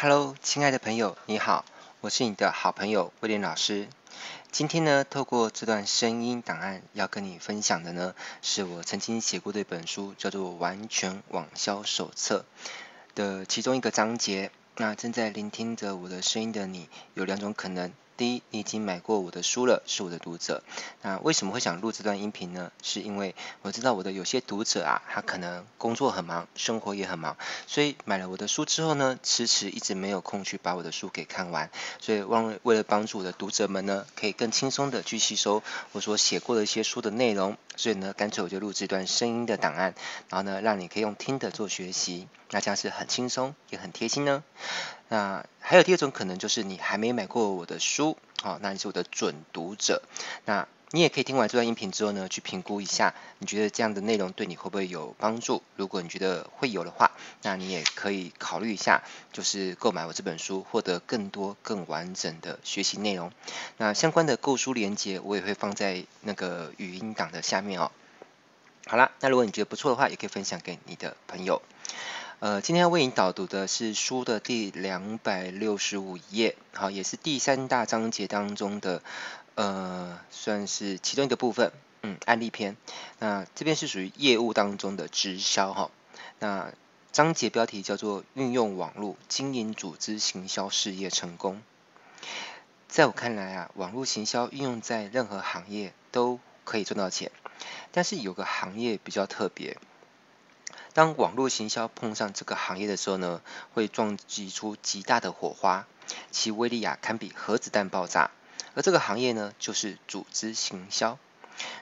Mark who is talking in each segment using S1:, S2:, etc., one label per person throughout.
S1: Hello，亲爱的朋友，你好，我是你的好朋友威廉老师。今天呢，透过这段声音档案，要跟你分享的呢，是我曾经写过的一本书，叫做《完全网销手册》的其中一个章节。那正在聆听着我的声音的你，有两种可能。第一，你已经买过我的书了，是我的读者。那为什么会想录这段音频呢？是因为我知道我的有些读者啊，他可能工作很忙，生活也很忙，所以买了我的书之后呢，迟迟一直没有空去把我的书给看完。所以，为为了帮助我的读者们呢，可以更轻松的去吸收我所写过的一些书的内容，所以呢，干脆我就录制一段声音的档案，然后呢，让你可以用听的做学习，那这样是很轻松也很贴心呢。那还有第二种可能，就是你还没买过我的书，好，那你是我的准读者。那你也可以听完这段音频之后呢，去评估一下，你觉得这样的内容对你会不会有帮助？如果你觉得会有的话，那你也可以考虑一下，就是购买我这本书，获得更多更完整的学习内容。那相关的购书链接，我也会放在那个语音档的下面哦。好啦，那如果你觉得不错的话，也可以分享给你的朋友。呃，今天要为你导读的是书的第两百六十五页，好，也是第三大章节当中的，呃，算是其中一个部分，嗯，案例篇。那这边是属于业务当中的直销哈。那章节标题叫做“运用网络经营组织行销事业成功”。在我看来啊，网络行销运用在任何行业都可以赚到钱，但是有个行业比较特别。当网络行销碰上这个行业的时候呢，会撞击出极大的火花，其威力啊堪比核子弹爆炸。而这个行业呢，就是组织行销。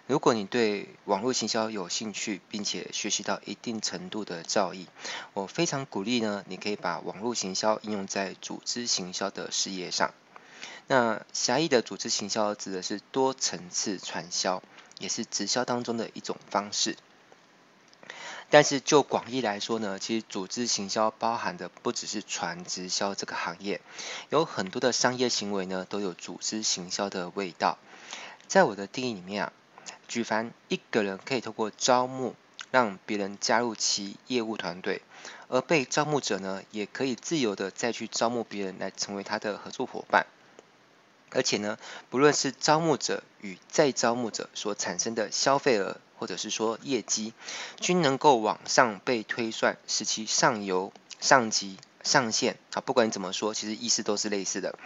S1: 如果你对网络行销有兴趣，并且学习到一定程度的造诣，我非常鼓励呢，你可以把网络行销应用在组织行销的事业上。那狭义的组织行销指的是多层次传销，也是直销当中的一种方式。但是就广义来说呢，其实组织行销包含的不只是传直销这个行业，有很多的商业行为呢都有组织行销的味道。在我的定义里面啊，举凡一个人可以透过招募让别人加入其业务团队，而被招募者呢也可以自由的再去招募别人来成为他的合作伙伴。而且呢，不论是招募者与再招募者所产生的消费额，或者是说业绩，均能够往上被推算，使其上游、上级、上线啊，不管你怎么说，其实意思都是类似的。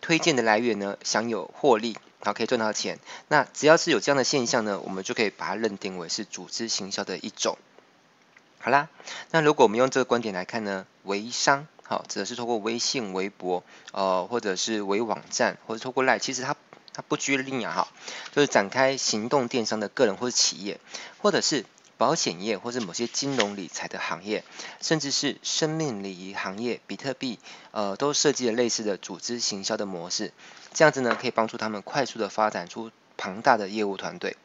S1: 推荐的来源呢，享有获利，好，可以赚到钱。那只要是有这样的现象呢，我们就可以把它认定为是组织行销的一种。好啦，那如果我们用这个观点来看呢，微商，好，指的是透过微信、微博，呃，或者是微网站，或者透过 LINE，其实它。它不拘泥啊，哈，就是展开行动电商的个人或是企业，或者是保险业，或是某些金融理财的行业，甚至是生命礼仪行业，比特币，呃，都设计了类似的组织行销的模式，这样子呢，可以帮助他们快速的发展出庞大的业务团队。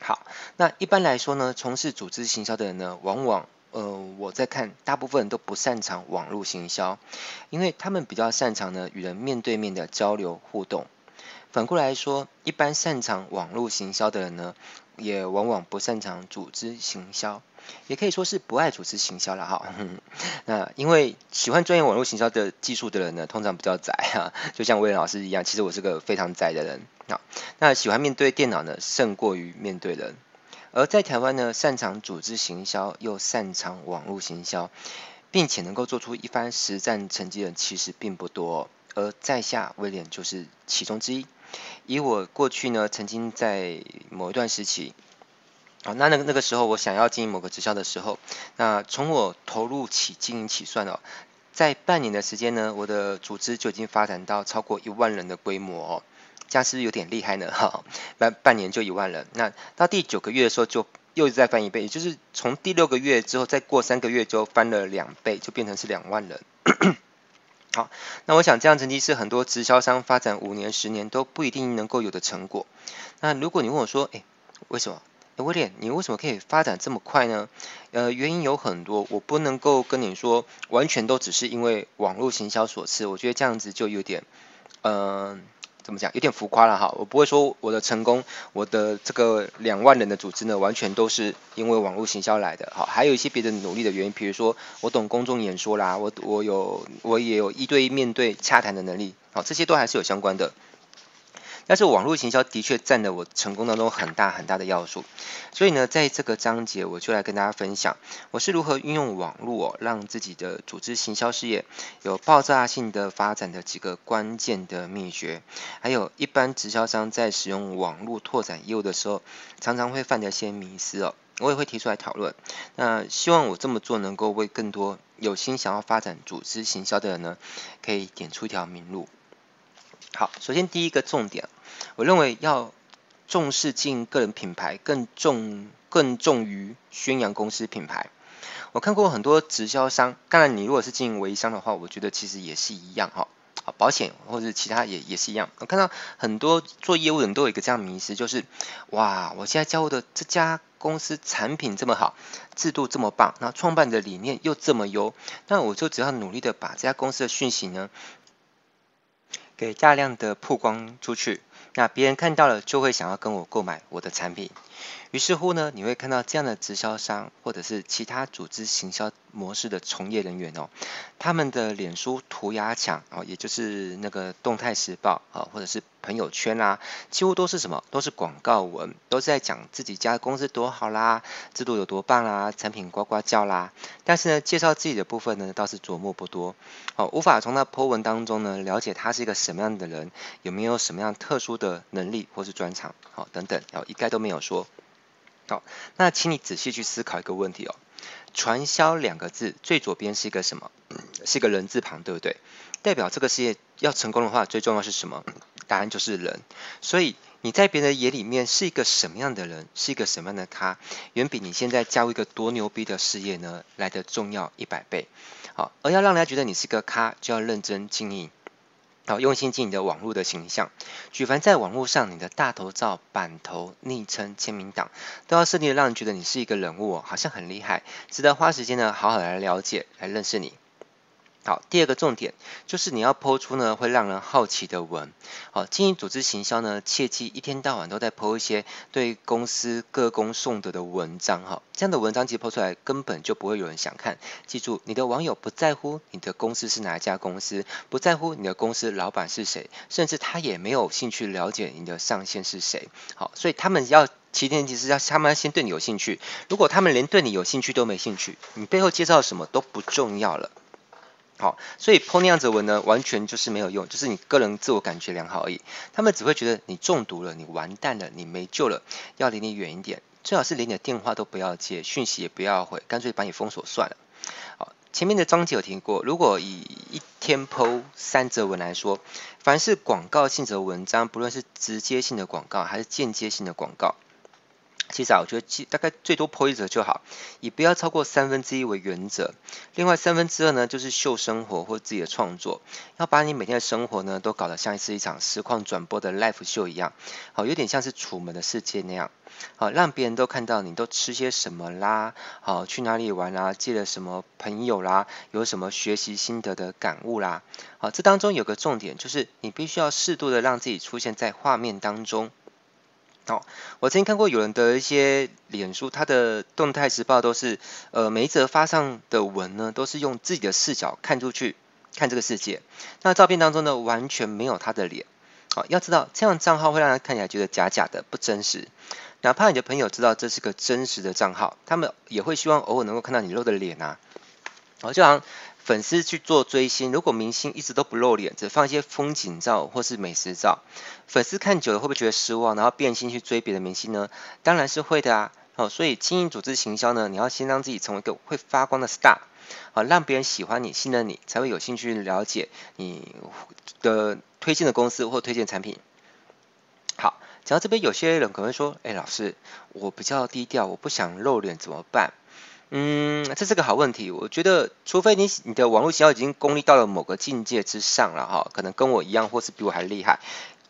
S1: 好，那一般来说呢，从事组织行销的人呢，往往，呃，我在看，大部分人都不擅长网络行销，因为他们比较擅长呢，与人面对面的交流互动。反过来说，一般擅长网络行销的人呢，也往往不擅长组织行销，也可以说是不爱组织行销了哈。那因为喜欢钻研网络行销的技术的人呢，通常比较宅哈，就像威廉老师一样，其实我是个非常宅的人。好，那喜欢面对电脑呢，胜过于面对人。而在台湾呢，擅长组织行销又擅长网络行销，并且能够做出一番实战成绩的人，其实并不多。而在下威廉就是其中之一。以我过去呢，曾经在某一段时期，啊，那那个那个时候，我想要经营某个直销的时候，那从我投入起经营起算哦，在半年的时间呢，我的组织就已经发展到超过一万人的规模哦，这样是不是有点厉害呢？哈，半半年就一万人，那到第九个月的时候，就又再翻一倍，也就是从第六个月之后，再过三个月就翻了两倍，就变成是两万人。好，那我想这样成绩是很多直销商发展五年、十年都不一定能够有的成果。那如果你问我说，诶，为什么？诶，威廉，你为什么可以发展这么快呢？呃，原因有很多，我不能够跟你说完全都只是因为网络行销所赐。我觉得这样子就有点，嗯、怎么讲？有点浮夸了哈。我不会说我的成功，我的这个两万人的组织呢，完全都是因为网络行销来的。好，还有一些别的努力的原因，比如说我懂公众演说啦，我我有我也有一对一面对洽谈的能力。好，这些都还是有相关的。但是网络行销的确占了我成功当中很大很大的要素，所以呢，在这个章节我就来跟大家分享，我是如何运用网络哦，让自己的组织行销事业有爆炸性的发展的几个关键的秘诀，还有一般直销商在使用网络拓展业务的时候，常常会犯的一些迷思哦，我也会提出来讨论。那希望我这么做能够为更多有心想要发展组织行销的人呢，可以点出一条明路。好，首先第一个重点，我认为要重视经营个人品牌，更重更重于宣扬公司品牌。我看过很多直销商，当然你如果是经营微商的话，我觉得其实也是一样哈。好，保险或者其他也也是一样。我看到很多做业务的人都有一个这样迷思，就是哇，我现在交的这家公司产品这么好，制度这么棒，那创办的理念又这么优，那我就只要努力的把这家公司的讯息呢，给大量的曝光出去，那别人看到了就会想要跟我购买我的产品。于是乎呢，你会看到这样的直销商或者是其他组织行销模式的从业人员哦，他们的脸书涂鸦墙哦，也就是那个动态时报啊，或者是朋友圈啦，几乎都是什么？都是广告文，都是在讲自己家公司多好啦，制度有多棒啦，产品呱呱叫啦。但是呢，介绍自己的部分呢，倒是琢磨不多哦，无法从那 po 文当中呢，了解他是一个什么样的人，有没有什么样特殊的能力或是专长，好等等，哦，一概都没有说。好，那请你仔细去思考一个问题哦。传销两个字最左边是一个什么？是一个人字旁，对不对？代表这个事业要成功的话，最重要是什么？答案就是人。所以你在别人眼里面是一个什么样的人，是一个什么样的咖，远比你现在加入一个多牛逼的事业呢来得重要一百倍。好，而要让人家觉得你是个咖，就要认真经营。好，用心经营你的网络的形象，举凡在网络上，你的大头照、版头、昵称、签名档，都要设定的让人觉得你是一个人物哦，好像很厉害，值得花时间呢，好好来了解、来认识你。好，第二个重点就是你要抛出呢会让人好奇的文。好，经营组织行销呢，切记一天到晚都在抛一些对公司歌功颂德的文章哈。这样的文章其实抛出来根本就不会有人想看。记住，你的网友不在乎你的公司是哪一家公司，不在乎你的公司老板是谁，甚至他也没有兴趣了解你的上线是谁。好，所以他们要前提是要他们要先对你有兴趣。如果他们连对你有兴趣都没兴趣，你背后介绍什么都不重要了。好，所以 po 那样子文呢，完全就是没有用，就是你个人自我感觉良好而已。他们只会觉得你中毒了，你完蛋了，你没救了，要离你远一点，最好是连你的电话都不要接，讯息也不要回，干脆把你封锁算了。好，前面的章节有提过，如果以一天 po 三则文来说，凡是广告性质的文章，不论是直接性的广告还是间接性的广告。其实啊，我觉得大概最多 po 一则就好，以不要超过三分之一为原则。另外三分之二呢，就是秀生活或自己的创作，要把你每天的生活呢，都搞得像是一场实况转播的 live 秀一样，好，有点像是楚门的世界那样，好，让别人都看到你都吃些什么啦，好，去哪里玩啦，借了什么朋友啦，有什么学习心得的感悟啦，好，这当中有个重点，就是你必须要适度的让自己出现在画面当中。好、哦，我曾经看过有人的一些脸书，他的动态时报都是，呃，每一则发上的文呢，都是用自己的视角看出去，看这个世界。那照片当中呢，完全没有他的脸。好、要知道这样账号会让人看起来觉得假假的，不真实。哪怕你的朋友知道这是个真实的账号，他们也会希望偶尔能够看到你露的脸啊。好、哦，就好像。粉丝去做追星，如果明星一直都不露脸，只放一些风景照或是美食照，粉丝看久了会不会觉得失望，然后变心去追别的明星呢？当然是会的啊！哦，所以经营组织行销呢，你要先让自己成为一个会发光的 star，啊，让别人喜欢你、信任你，才会有兴趣了解你的推荐的公司或推荐产品。好，讲到这边，有些人可能会说：“哎，老师，我比较低调，我不想露脸，怎么办？”嗯，这是个好问题。我觉得，除非你你的网络行销已经功力到了某个境界之上了哈，可能跟我一样，或是比我还厉害，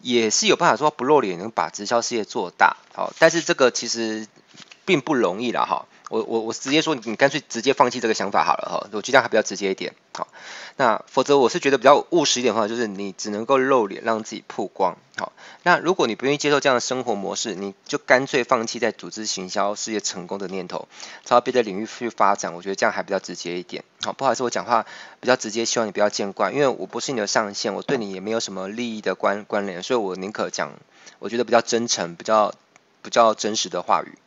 S1: 也是有办法说不露脸能把直销事业做大。好，但是这个其实并不容易了哈。我我我直接说，你干脆直接放弃这个想法好了哈，我觉得这样还比较直接一点。好，那否则我是觉得比较务实一点的话，就是你只能够露脸让自己曝光。好，那如果你不愿意接受这样的生活模式，你就干脆放弃在组织行销事业成功的念头，朝别的领域去发展。我觉得这样还比较直接一点。好，不好意思，我讲话比较直接，希望你不要见怪，因为我不是你的上线，我对你也没有什么利益的关关联，所以我宁可讲，我觉得比较真诚、比较比较真实的话语。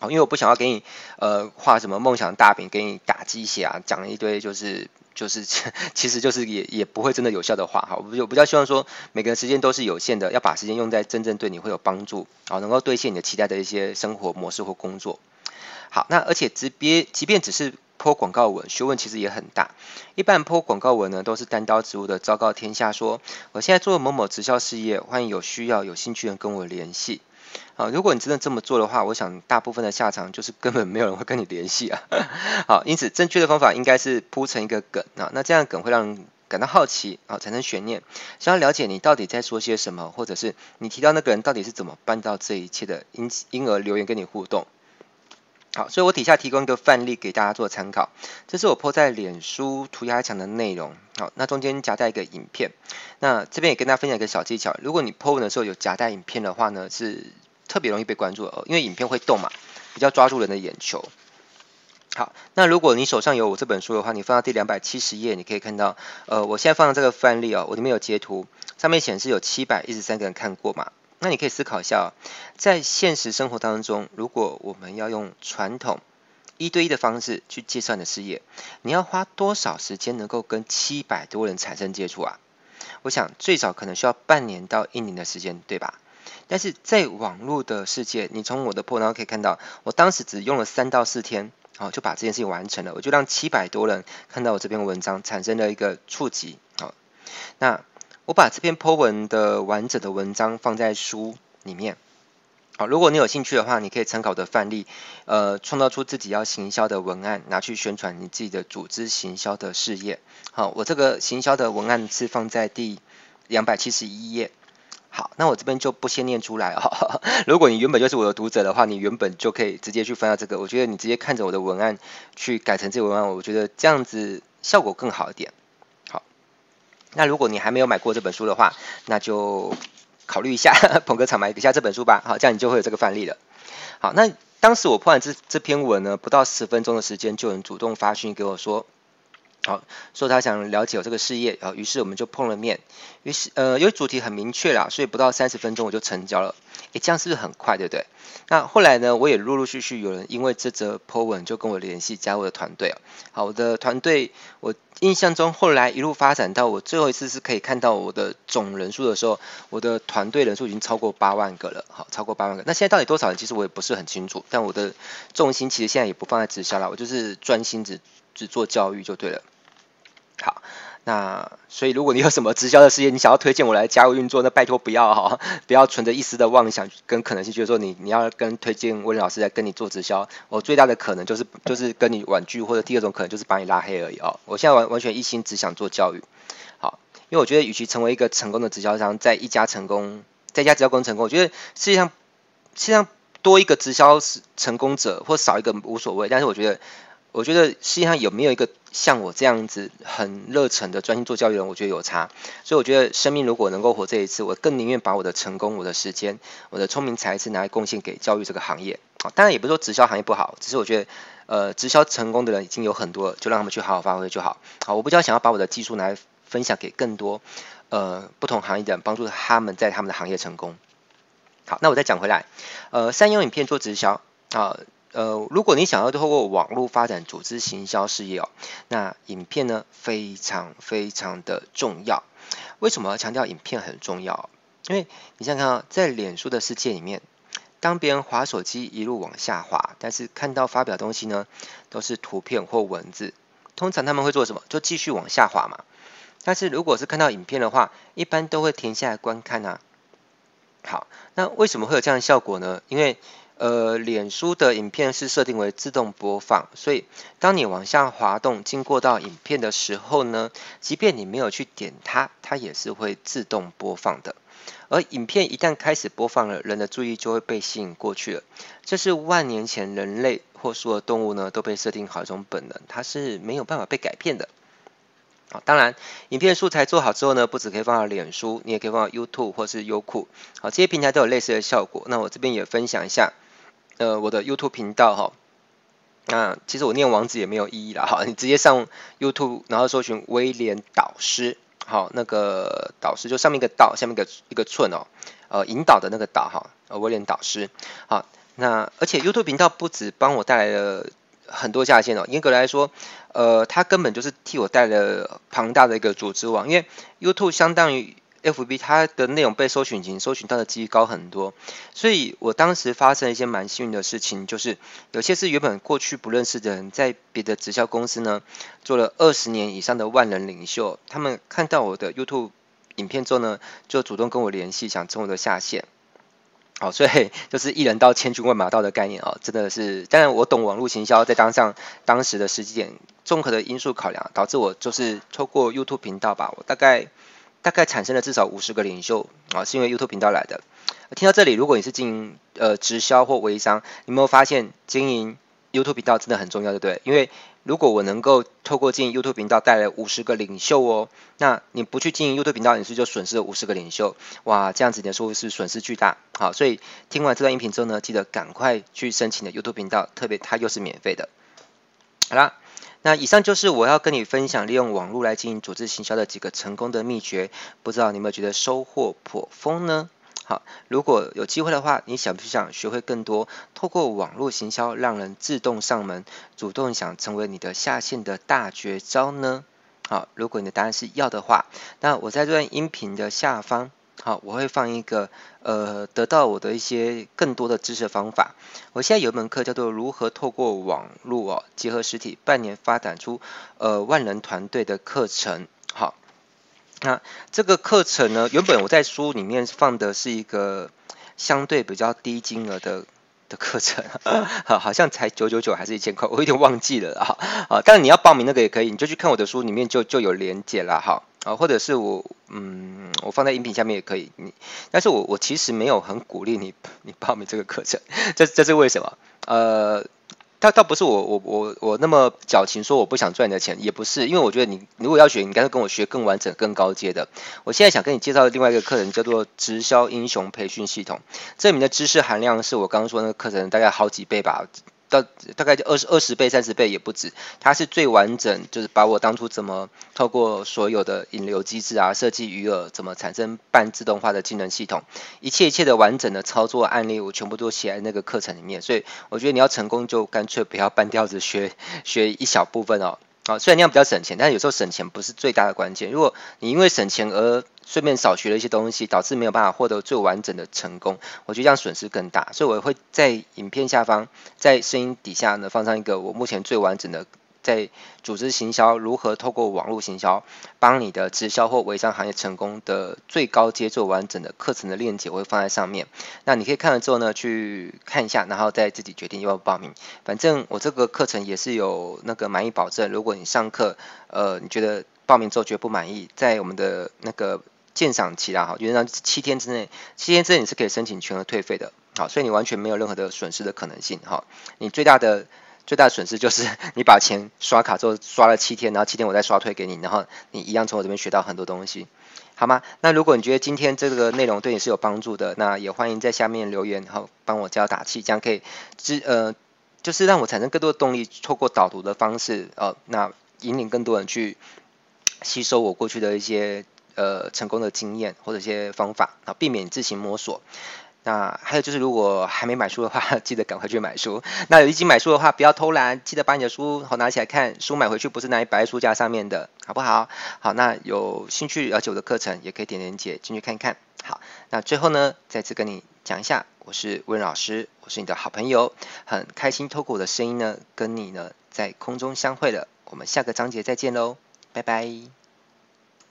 S1: 好，因为我不想要给你，呃，画什么梦想大饼，给你打鸡血啊，讲一堆就是就是，其实就是也也不会真的有效的话，哈，我比较希望说，每个人时间都是有限的，要把时间用在真正对你会有帮助，啊，能够兑现你的期待的一些生活模式或工作。好，那而且即便即便只是 po 广告文，学问其实也很大。一般 po 广告文呢，都是单刀直入的昭告天下说，我现在做某某直销事业，欢迎有需要有兴趣的人跟我联系。啊，如果你真的这么做的话，我想大部分的下场就是根本没有人会跟你联系啊。好，因此正确的方法应该是铺成一个梗啊，那这样梗会让人感到好奇啊，产生悬念，想要了解你到底在说些什么，或者是你提到那个人到底是怎么办到这一切的，因因而留言跟你互动。好，所以我底下提供一个范例给大家做参考，这是我 po 在脸书涂鸦墙的内容。好，那中间夹带一个影片，那这边也跟大家分享一个小技巧，如果你 po 的时候有夹带影片的话呢，是。特别容易被关注哦，因为影片会动嘛，比较抓住人的眼球。好，那如果你手上有我这本书的话，你放到第两百七十页，你可以看到，呃，我现在放的这个范例哦，我里面有截图，上面显示有七百一十三个人看过嘛。那你可以思考一下，在现实生活当中，如果我们要用传统一对一的方式去计算的事业，你要花多少时间能够跟七百多人产生接触啊？我想最少可能需要半年到一年的时间，对吧？但是在网络的世界，你从我的 po 文可以看到，我当时只用了三到四天，好就把这件事情完成了。我就让七百多人看到我这篇文章，产生了一个触及。好，那我把这篇 po 文的完整的文章放在书里面。好，如果你有兴趣的话，你可以参考的范例，呃，创造出自己要行销的文案，拿去宣传你自己的组织行销的事业。好，我这个行销的文案是放在第两百七十一页。好，那我这边就不先念出来哦。如果你原本就是我的读者的话，你原本就可以直接去翻到这个。我觉得你直接看着我的文案去改成这个文案，我觉得这样子效果更好一点。那如果你还没有买过这本书的话，那就考虑一下 捧个场买一下这本书吧。好，这样你就会有这个范例了。好，那当时我破完这这篇文呢，不到十分钟的时间，就有人主动发讯给我说。好，说他想了解我这个事业，啊，于是我们就碰了面，于是呃，因为主题很明确啦，所以不到三十分钟我就成交了，诶，这样是不是很快，对不对？那后来呢，我也陆陆续续有人因为这则 po 文就跟我联系，加我的团队，好，我的团队，我印象中后来一路发展到我最后一次是可以看到我的总人数的时候，我的团队人数已经超过八万个了，好，超过八万个。那现在到底多少人？其实我也不是很清楚，但我的重心其实现在也不放在直销了，我就是专心只只做教育就对了。那所以如果你有什么直销的事业，你想要推荐我来加入运作，那拜托不要哈，不要存着一丝的妄想跟可能性，就是说你你要跟推荐威廉老师来跟你做直销，我最大的可能就是就是跟你婉拒，或者第二种可能就是把你拉黑而已哦。我现在完完全一心只想做教育，好，因为我觉得与其成为一个成功的直销商，在一家成功，在一家直销公司成功，我觉得世界上世界上多一个直销成功者或少一个无所谓，但是我觉得。我觉得世界上有没有一个像我这样子很热忱的专心做教育人，我觉得有差。所以我觉得生命如果能够活这一次，我更宁愿把我的成功、我的时间、我的聪明才智拿来贡献给教育这个行业。当然也不是说直销行业不好，只是我觉得，呃，直销成功的人已经有很多，就让他们去好好发挥就好。好，我比较想要把我的技术拿来分享给更多呃不同行业的人，帮助他们在他们的行业成功。好，那我再讲回来，呃，善用影片做直销啊。呃如果你想要透过网络发展组织行销事业哦，那影片呢非常非常的重要。为什么强调影片很重要？因为你想想看啊，在脸书的世界里面，当别人滑手机一路往下滑，但是看到发表东西呢都是图片或文字，通常他们会做什么？就继续往下滑嘛。但是如果是看到影片的话，一般都会停下来观看啊。好，那为什么会有这样的效果呢？因为呃，脸书的影片是设定为自动播放，所以当你往下滑动，经过到影片的时候呢，即便你没有去点它，它也是会自动播放的。而影片一旦开始播放了，人的注意就会被吸引过去了。这是万年前人类或所有动物呢都被设定好一种本能，它是没有办法被改变的。好，当然，影片素材做好之后呢，不止可以放到脸书，你也可以放到 YouTube 或是优酷。好，这些平台都有类似的效果。那我这边也分享一下，呃，我的 YouTube 频道哈。那其实我念网址也没有意义啦，哈，你直接上 YouTube，然后搜寻威廉导师，好，那个导师就上面一个导，下面一个一个寸哦，呃，引导的那个导哈，呃，威廉导师。好，那而且 YouTube 频道不止帮我带来了。很多下线哦，严格来说，呃，它根本就是替我带了庞大的一个组织网，因为 YouTube 相当于 FB，它的内容被搜寻引擎搜寻到的几率高很多，所以我当时发生一些蛮幸运的事情，就是有些是原本过去不认识的人，在别的直销公司呢做了二十年以上的万人领袖，他们看到我的 YouTube 影片之后呢，就主动跟我联系，想成为我的下线。好，所以就是一人到千军万马到的概念哦，真的是，当然我懂网络行销，再加上当时的时机点，综合的因素考量，导致我就是透过 YouTube 频道吧，我大概大概产生了至少五十个领袖啊，是因为 YouTube 频道来的。听到这里，如果你是经营呃直销或微商，你有没有发现经营 YouTube 频道真的很重要，对不对？因为如果我能够透过经营 YouTube 频道带来五十个领袖哦，那你不去经营 YouTube 频道，你是就损失了五十个领袖？哇，这样子你的收入是损失巨大。好，所以听完这段音频之后呢，记得赶快去申请的 YouTube 频道，特别它又是免费的。好啦，那以上就是我要跟你分享利用网络来进行组织行销的几个成功的秘诀，不知道你有没有觉得收获颇丰呢？好，如果有机会的话，你想不想学会更多？透过网络行销，让人自动上门，主动想成为你的下线的大绝招呢？好，如果你的答案是要的话，那我在这段音频的下方，好，我会放一个呃，得到我的一些更多的知识方法。我现在有一门课叫做如何透过网络哦，结合实体，半年发展出呃万人团队的课程。好。那这个课程呢，原本我在书里面放的是一个相对比较低金额的的课程，好，好像才九九九还是一千块，我有点忘记了啊。啊，但你要报名那个也可以，你就去看我的书里面就就有连结了哈。啊，或者是我嗯，我放在音频下面也可以。你，但是我我其实没有很鼓励你你报名这个课程，这这是为什么？呃。倒倒不是我我我我那么矫情说我不想赚你的钱，也不是，因为我觉得你如果要学，你应该跟我学更完整、更高阶的。我现在想跟你介绍的另外一个课程叫做直销英雄培训系统，这里面的知识含量是我刚刚说那个课程大概好几倍吧。到大概就二十二十倍、三十倍也不止，它是最完整，就是把我当初怎么透过所有的引流机制啊，设计余额，怎么产生半自动化的技能系统，一切一切的完整的操作案例，我全部都写在那个课程里面。所以我觉得你要成功，就干脆不要 半吊子学学一小部分哦。啊，虽然那样比较省钱，但是有时候省钱不是最大的关键。如果你因为省钱而顺便少学了一些东西，导致没有办法获得最完整的成功，我觉得这样损失更大。所以我会在影片下方，在声音底下呢，放上一个我目前最完整的。在组织行销如何透过网络行销帮你的直销或微商行业成功的最高阶做完整的课程的链接，我会放在上面。那你可以看了之后呢，去看一下，然后再自己决定要不要报名。反正我这个课程也是有那个满意保证。如果你上课，呃，你觉得报名之后觉得不满意，在我们的那个鉴赏期啦，哈，原则上七天之内，七天之内你是可以申请全额退费的。好，所以你完全没有任何的损失的可能性。哈，你最大的。最大的损失就是 你把钱刷卡之后刷了七天，然后七天我再刷退给你，然后你一样从我这边学到很多东西，好吗？那如果你觉得今天这个内容对你是有帮助的，那也欢迎在下面留言，然后帮我加打气，这样可以支呃，就是让我产生更多的动力，透过导读的方式，呃，那引领更多人去吸收我过去的一些呃成功的经验或者一些方法，啊，避免自行摸索。那还有就是，如果还没买书的话，记得赶快去买书。那有已经买书的话，不要偷懒，记得把你的书好拿起来看。书买回去不是拿来摆在书架上面的，好不好？好，那有兴趣了解我的课程，也可以点连结进去看看。好，那最后呢，再次跟你讲一下，我是温老师，我是你的好朋友，很开心透过我的声音呢，跟你呢在空中相会了。我们下个章节再见喽，拜拜。